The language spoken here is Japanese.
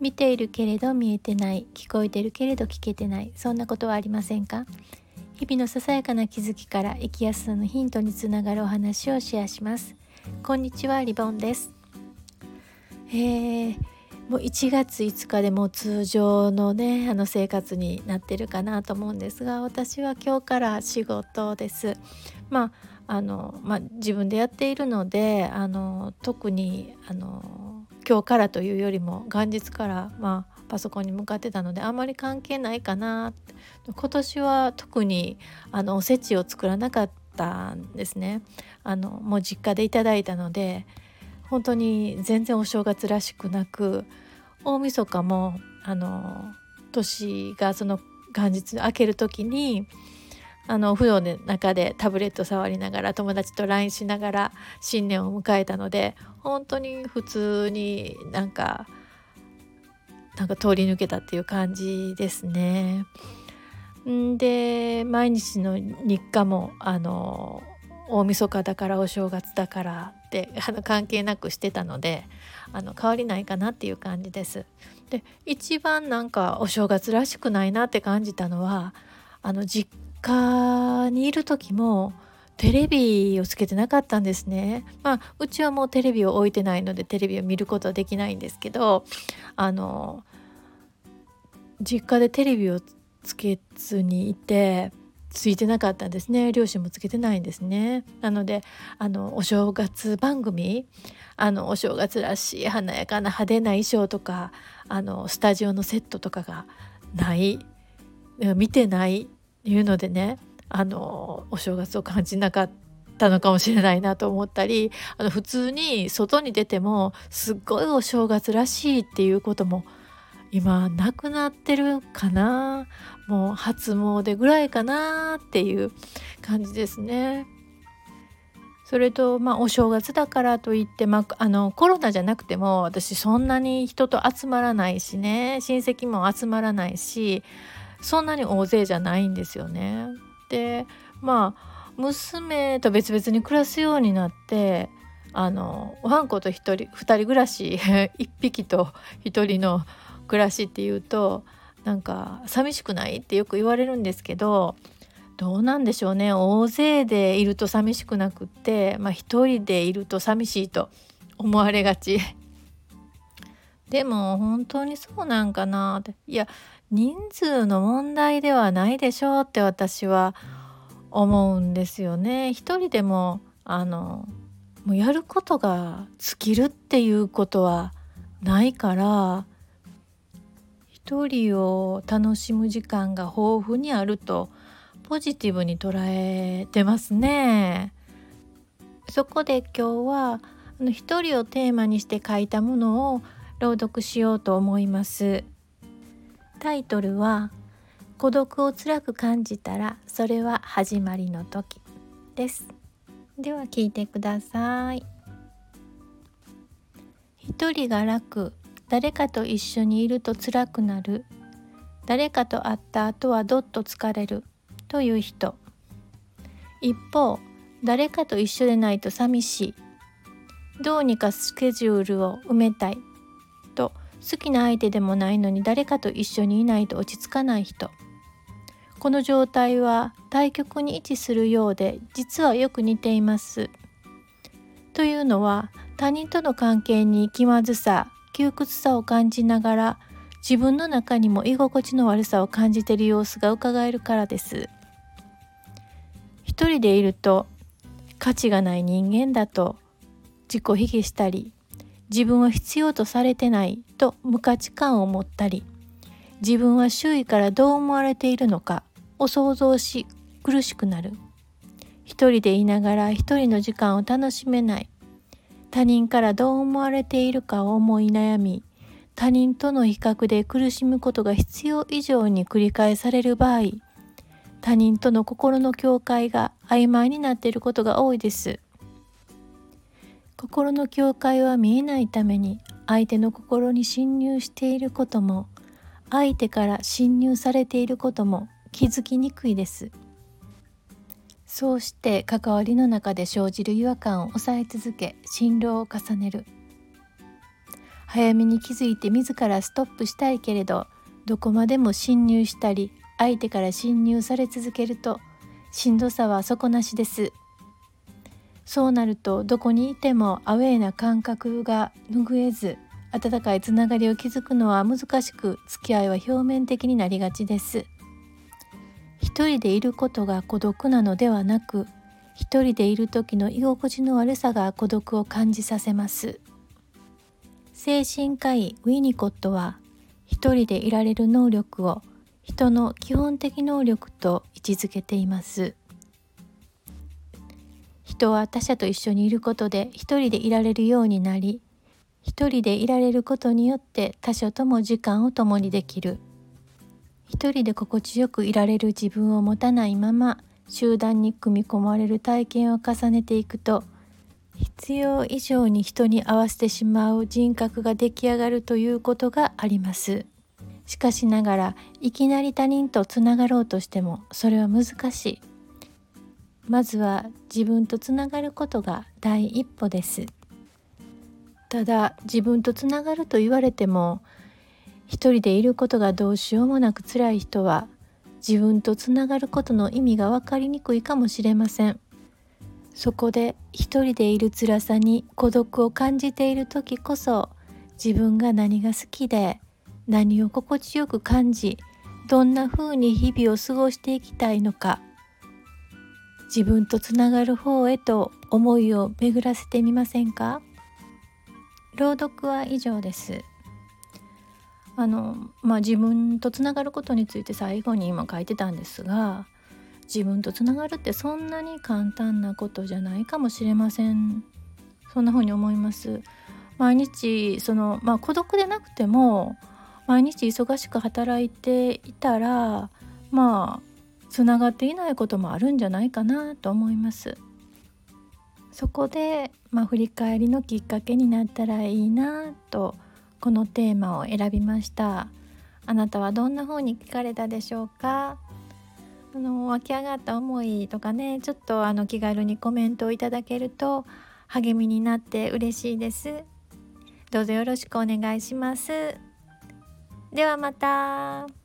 見ているけれど見えてない聞こえてるけれど聞けてないそんなことはありませんか？日々のささやかな気づきから生きやすさのヒントにつながるお話をシェアします。こんにちはリボンです。えー、もう1月5日でも通常のねあの生活になってるかなと思うんですが私は今日から仕事です。まああの、まあ、自分でやっているのであの特にあの今日からというよりも元日からまあパソコンに向かってたのであんまり関係ないかな今年は特にあのおせちを作らなかったんですね。あのもう実家でいただいたので本当に全然お正月らしくなく大晦日もあの年がその元日明ける時にあのお風呂の中でタブレット触りながら友達と LINE しながら新年を迎えたので本当に普通になんかなんか通り抜けたっていう感じですね。で毎日の日課もあの大晦日だからお正月だからってあの関係なくしてたのであの変わりないかなっていう感じです。で一番なんかお正月らしくないなって感じたのはあの実家にいる時もテレビをつけてなかったんですね。まあうちはもうテレビを置いてないのでテレビを見ることはできないんですけどあの実家でテレビをつけずにいてついてなかったんですね両親もつけてないんですねなのであのお正月番組あのお正月らしい華やかな派手な衣装とかあのスタジオのセットとかがない見てないいうのでねあのお正月を感じなかったのかもしれないなと思ったりあの普通に外に出てもすっごいお正月らしいっていうことも今なくなってるかなもう初詣ぐらいかなっていう感じですね。それとまあお正月だからといって、まあ、あのコロナじゃなくても私そんなに人と集まらないしね親戚も集まらないしそんなに大勢じゃないんですよね。でまあ娘と別々に暮らすようになってあのおはんこと1人2人暮らし 1匹と1人の暮らしっていうとなんか寂しくないってよく言われるんですけどどうなんでしょうね大勢でいると寂しくなくって、まあ、1人でいると寂しいと思われがち。でも本当にそうなんかなっていや人数の問題ではないでしょうって私は思うんですよね。一人でもあのもうやることが尽きるっていうことはないから一人を楽しむ時間が豊富にあるとポジティブに捉えてますね。そこで今日はあの一人をテーマにして書いたものを朗読しようと思います。タイトルは孤独を辛く感じたらそれは始まりの時です。では聞いてください。一人が楽誰かと一緒にいると辛くなる。誰かと会った後はどっと疲れるという人。一方誰かと一緒でないと寂しい。どうにかスケジュールを埋めたい。好きな相手でもないのに誰かと一緒にいないと落ち着かない人。この状態は対極に位置するようで実はよく似ています。というのは他人との関係に気まずさ窮屈さを感じながら自分の中にも居心地の悪さを感じている様子がうかがえるからです。一人でいると価値がない人間だと自己卑下したり自分は必要とされてないと無価値観を持ったり自分は周囲からどう思われているのかを想像し苦しくなる。一人でいながら一人の時間を楽しめない。他人からどう思われているかを思い悩み他人との比較で苦しむことが必要以上に繰り返される場合他人との心の境界が曖昧になっていることが多いです。心の境界は見えないために相手の心に侵入していることも相手から侵入されていることも気づきにくいです。そうして関わりの中で生じる違和感を抑え続け辛労を重ねる。早めに気づいて自らストップしたいけれどどこまでも侵入したり相手から侵入され続けるとしんどさは底なしです。そうなるとどこにいてもアウェーな感覚が拭えず温かいつながりを築くのは難しく付き合いは表面的になりがちです。一人でいることが孤独なのではなく一人でいる時の居心地の悪さが孤独を感じさせます。精神科医ウィニコットは一人でいられる能力を人の基本的能力と位置づけています。人は他者と一緒にいることで一人でいられるようになり一人でいられることによって他者とも時間を共にできる。一人で心地よくいられる自分を持たないまま集団に組み込まれる体験を重ねていくと必要以上に人に合わせてしまう人格が出来上がるということがあります。しかしながらいきなり他人とつながろうとしてもそれは難しい。まずは自分とつながることが第一歩です。ただ自分とつながると言われても一人でいることがどうしようもなく辛い人は自分とつながることの意味が分かりにくいかもしれません。そこで一人でいる辛さに孤独を感じている時こそ自分が何が好きで何を心地よく感じどんな風に日々を過ごしていきたいのか自分とつながる方へと思いを巡らせてみませんか？朗読は以上です。あのまあ自分とつながることについて最後に今書いてたんですが自分とつながるってそんなに簡単なことじゃないかもしれません。そんな風に思います。毎日そのまあ孤独でなくても毎日忙しく働いていたらまあつながっていないこともあるんじゃないかなと思います。そこで、まあ、振り返りのきっかけになったらいいなとこのテーマを選びました。あなたはどんな風に聞かれたでしょうか？あの湧き上がった思いとかねちょっとあの気軽にコメントをいただけると励みになって嬉しいです。どうぞよろしくお願いします。ではまた。